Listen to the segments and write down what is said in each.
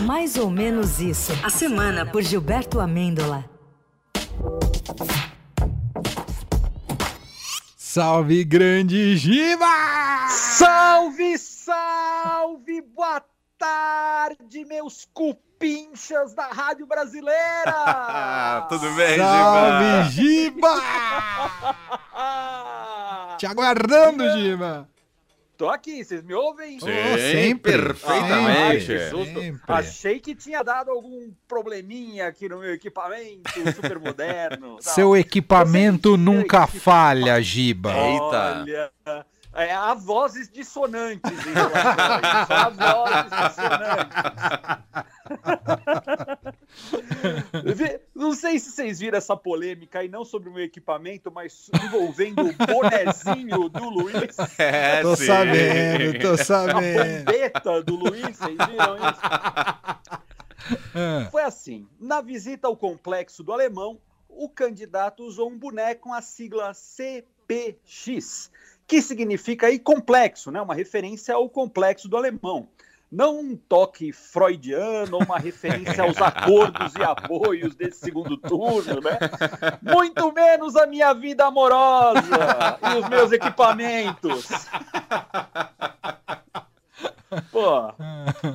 Mais ou menos isso. A semana por Gilberto Amêndola. Salve, grande Giba! Salve, salve! Boa tarde, meus cupinchas da Rádio Brasileira! Tudo bem, Salve, Giba! Te aguardando, Giba! Tô aqui, vocês me ouvem? Sim, Oh, sempre, perfeitamente. Sempre. Achei que tinha dado algum probleminha aqui no meu equipamento super moderno. Seu equipamento nunca falha, Giba. Eita. Olha, é, há vozes dissonantes em relação a isso. Há vozes dissonantes. Não sei se vocês viram essa polêmica aí, não sobre o meu equipamento, mas envolvendo o bonezinho do Luiz. É, Tô sim. sabendo, tô A sabendo. bombeta do Luiz, vocês viram isso? Ah, Foi assim: na visita ao complexo do Alemão, o candidato usou um boneco com a sigla CPX, que significa aí complexo, né? Uma referência ao complexo do Alemão. Não um toque freudiano uma referência aos acordos e apoios desse segundo turno, né? Muito menos a minha vida amorosa e os meus equipamentos. Pô,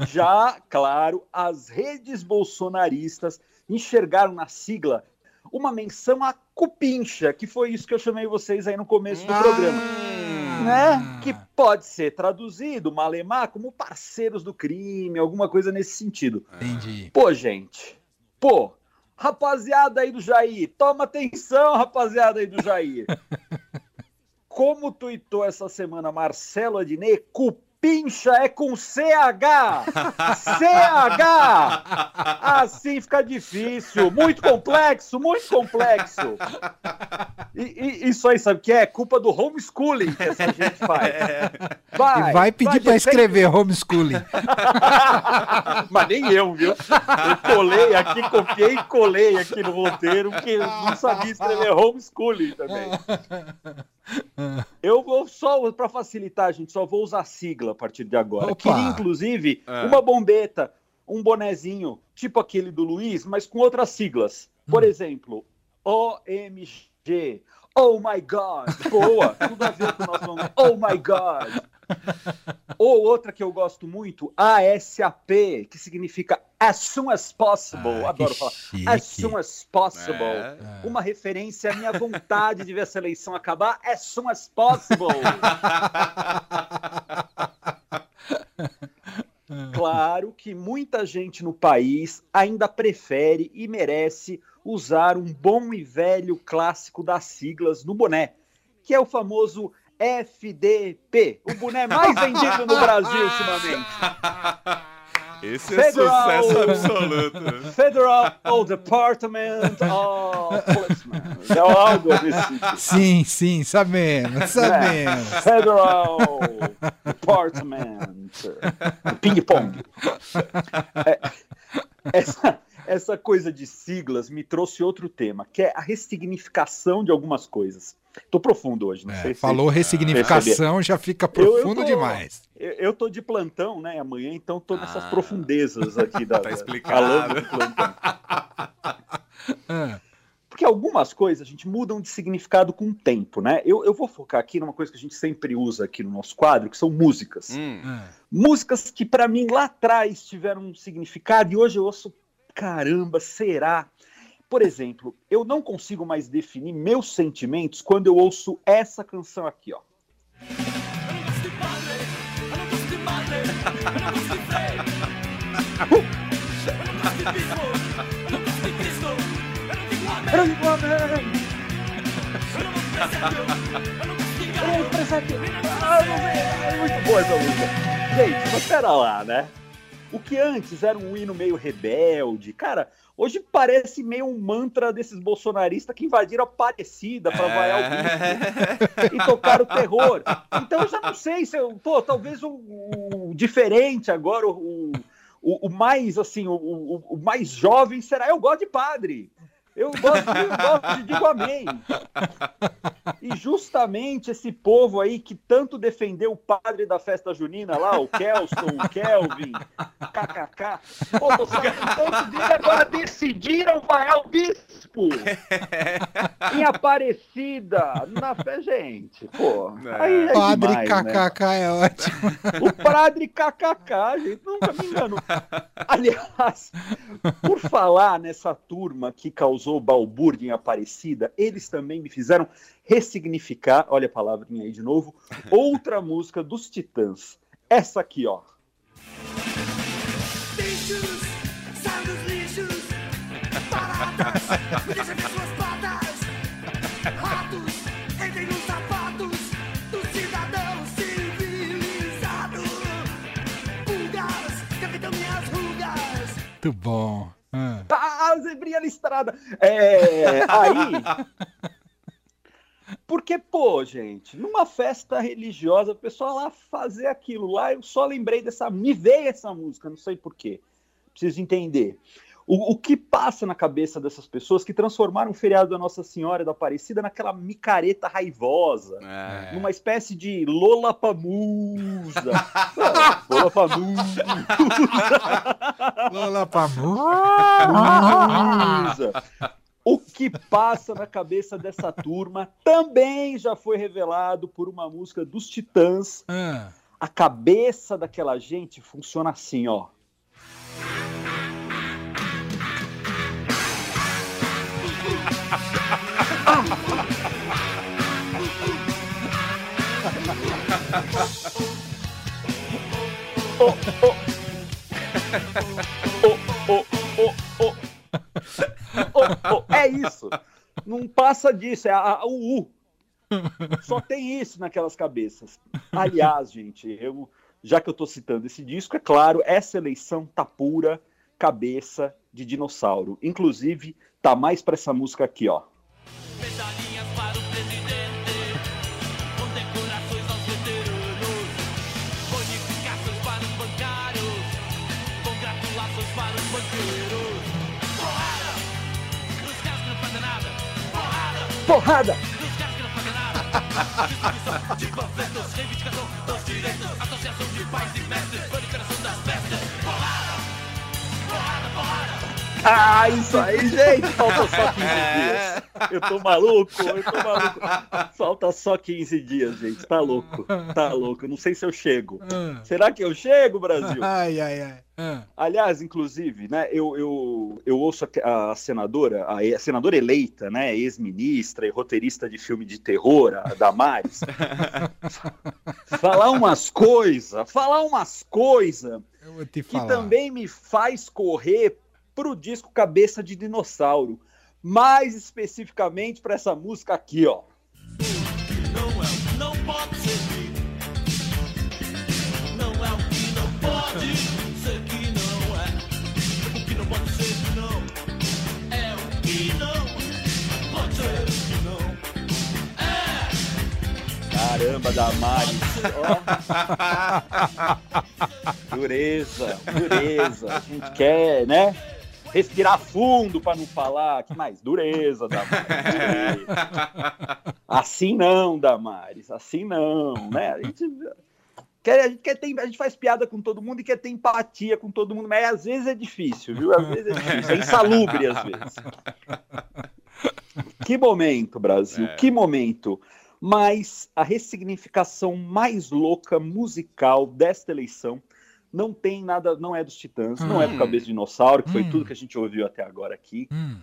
já, claro, as redes bolsonaristas enxergaram na sigla uma menção à cupincha, que foi isso que eu chamei vocês aí no começo do programa. Né? Que pode ser traduzido, malemar, como parceiros do crime, alguma coisa nesse sentido. entendi. Pô, gente, pô, rapaziada aí do Jair, toma atenção, rapaziada aí do Jair. Como tuitou essa semana Marcelo Adnet, cupincha é com CH! CH! Assim fica difícil, muito complexo, muito complexo. E, e- isso aí, sabe o que é? Culpa do homeschooling que essa gente faz. Vai, E vai pedir pra de- escrever homeschooling. mas nem eu, viu? Eu colei aqui, copiei e colei aqui no roteiro, porque eu não sabia escrever homeschooling também. Eu vou só, para facilitar, gente, só vou usar sigla a partir de agora. Opa! Queria, inclusive, Ah. uma bombeta, um bonezinho, tipo aquele do Luiz, mas com outras siglas. Por exemplo, OMG. Oh my God! Boa! Tudo a ver com o nosso nome. Oh my God! Ou outra que eu gosto muito, ASAP, que significa As Soon as Possible. Ah, Adoro falar. chique. As Soon as Possible. É. Uma referência à minha vontade de ver essa eleição acabar. As Soon as Possible. Claro que muita gente no país ainda prefere e merece usar um bom e velho clássico das siglas no boné, que é o famoso FDP, o boné mais vendido no Brasil ultimamente. Esse é Federal- sucesso absoluto. Federal Department of Policemen. É algo nesse sentido. Sim, sim, sabemos, sabemos. Federal Department. Ping pong. É, essa, essa coisa de siglas me trouxe outro tema, que é a ressignificação de algumas coisas. Tô profundo hoje, não É, sei se falou ressignificação, já fica profundo tô- demais. Eu, eu tô de plantão, né, amanhã, então tô nessas Ah. profundezas aqui da, Tá da- explicado. falando de plantão. Ah, Porque algumas coisas, a gente, mudam de significado com o tempo, né? Eu, eu vou focar aqui numa coisa que a gente sempre usa aqui no nosso quadro, que são músicas. Hum. ah. Músicas que para mim lá atrás tiveram um significado e hoje eu ouço, caramba, será? Por exemplo, eu não consigo mais definir meus sentimentos quando eu ouço essa canção aqui, ó. É muito boa essa música. Gente, mas pera lá, né? O que antes era um hino meio rebelde, cara, hoje parece meio um mantra desses bolsonaristas que invadiram a Aparecida pra vaiar o bispo e tocar o terror. Então eu já não sei se eu tô, talvez o, o diferente agora, o, o, o mais assim, o, o, o mais jovem será eu gosto de padre. Eu gosto, eu gosto de digo amém. E justamente esse povo aí que tanto defendeu o padre da festa junina lá, o Kelson, o Kelvin, KKK, pô, tanto dele, agora decidiram vaiar o bispo em Aparecida, na fé, gente, pô. Aí é Padre demais, né? KKK é ótimo. O padre KKK, gente, nunca me engano. Aliás, por falar nessa turma que causou balbúrdia em Aparecida, eles também me fizeram ressignificar, olha a palavrinha aí de novo, outra música dos Titãs. Essa aqui, ó. Baratas, me deixem ver suas patas. Ratos, entrem nos sapatos do cidadão civilizado. Pulgas, capitão minhas rugas. Muito bom. Ah. Ah, zebrinha listrada. É, aí. Porque, pô, gente, numa festa religiosa, o pessoal lá fazer aquilo lá, eu só lembrei dessa. Me veio essa música, não sei porquê. Preciso entender. O, o que passa na cabeça dessas pessoas que transformaram o feriado da Nossa Senhora da Aparecida naquela micareta raivosa, É. numa espécie de Lola Pamusa. Lola Pamusa. Lola Pamu. Usa. O que passa na cabeça dessa turma também já foi revelado por uma música dos Titãs. Ah. A cabeça daquela gente funciona assim, ó. Oh, oh. Oh, oh, oh, oh. É isso. Não passa disso, é a, o U. Só tem isso naquelas cabeças. Aliás, gente, eu, já que eu tô citando esse disco, é claro, essa eleição tá pura cabeça de dinossauro. Inclusive, tá mais pra essa música aqui, ó. Medalhinhas para os banqueiros. Porrada! Dos caras que não fazem nada! Porrada! Porrada! Dos caras que não fazem nada! Distribuição de panfletos, reivindicação dos direitos, associação de pais e mestres, proliferação das pestes. Porrada! Porrada, porrada! Ah, isso aí, gente! Falta só 15 dias. Eu tô maluco, eu tô maluco. Falta só 15 dias, gente. Tá louco, tá louco. Não sei se eu chego. Ah. Será que eu chego, Brasil? Ai, ai, ai. Ah. Aliás, inclusive, né, eu, eu, eu ouço a, a senadora, a, a senadora eleita, né, ex-ministra e roteirista de filme de terror, a Damares, falar umas coisas, falar umas coisas que também me faz correr pro disco Cabeça de Dinossauro. Mais especificamente para essa música aqui, ó. Não é o que não pode ser. Não é o que não pode ser que não é. O que não pode ser que não. É o que não pode ser que não. Caramba, Damares. Ó. dureza, dureza. A gente quer, né? Respirar fundo para não falar. Que mais? Dureza, Damares. dureza. Assim não, Damares. Assim não, né? A gente, quer, a, gente quer ter, a gente faz piada com todo mundo e quer ter empatia com todo mundo, mas às vezes é difícil, viu? Às vezes é difícil. É insalubre, às vezes. Que momento, Brasil, É. que momento. Mas a ressignificação mais louca musical desta eleição não tem nada, não é dos Titãs, não é do Hum. Cabeça de Dinossauro, que foi Hum. tudo que a gente ouviu até agora aqui, Hum.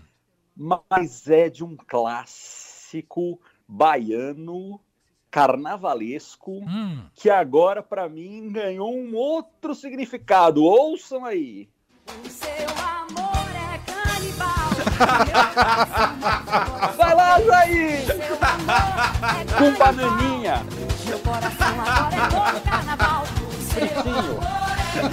mas é de um clássico baiano carnavalesco Hum. que agora para mim ganhou um outro significado. Ouçam aí. O seu amor é canibal. Vai lá, Jair! Seu amor é Com bananinha. Meu coração agora é todo carnaval. É.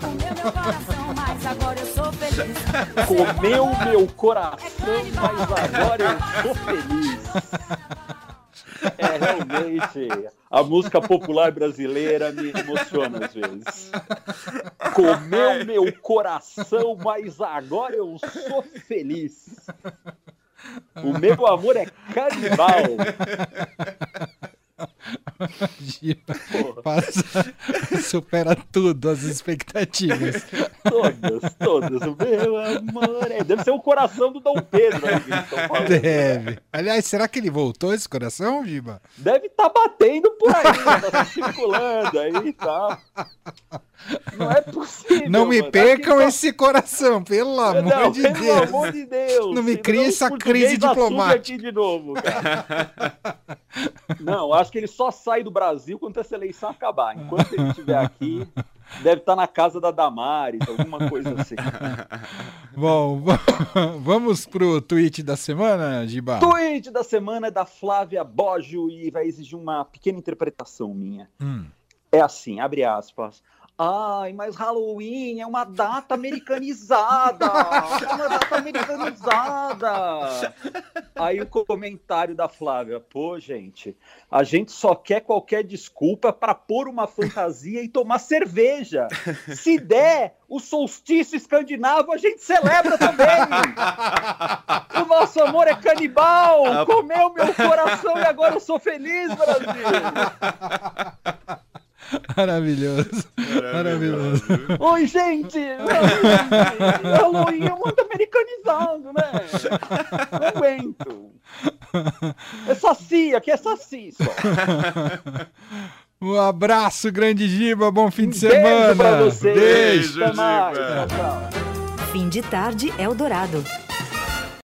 Comeu meu coração, mas agora eu sou feliz. Comeu meu coração, mas agora eu sou feliz. É realmente a música popular brasileira me emociona às vezes. Comeu meu coração, mas agora eu sou feliz. O meu amor é canibal. Passa, supera tudo, as expectativas. todas, todas. Meu amor é. Deve ser o coração do Dom Pedro aí que eles estão falando. Deve. Aliás, será que ele voltou esse coração, Giba? Deve estar batendo por aí, tá circulando aí e tal. Não é possível. Não me mano. percam esse coração, pelo amor Não, de pelo Deus. amor de Deus. Não me crie essa crise diplomática. aqui de novo, cara. Não, acho que ele só sai do Brasil quando essa eleição acabar. Enquanto ele estiver aqui, deve estar na casa da Damares, alguma coisa assim. Bom, vamos pro tweet da semana, Giba? Tweet da semana é da Flávia Boggio e vai exigir uma pequena interpretação minha. Hum. É assim, abre aspas. Ai, mas Halloween é uma data americanizada! É uma data americanizada! Aí o comentário da Flávia, pô, gente, a gente só quer qualquer desculpa para pôr uma fantasia e tomar cerveja. Se der o solstício escandinavo, a gente celebra também! O nosso amor é canibal! Comeu meu coração e agora eu sou feliz, Brasil! Maravilhoso. Maravilhoso. Oi, gente! Oi, gente! Halloween é muito americanizado, né? Não aguento. É saci, aqui é saci só. Um abraço, grande Giba. Bom fim de Beijo semana. pra vocês. Beijo, tchau. Fim de tarde Eldorado.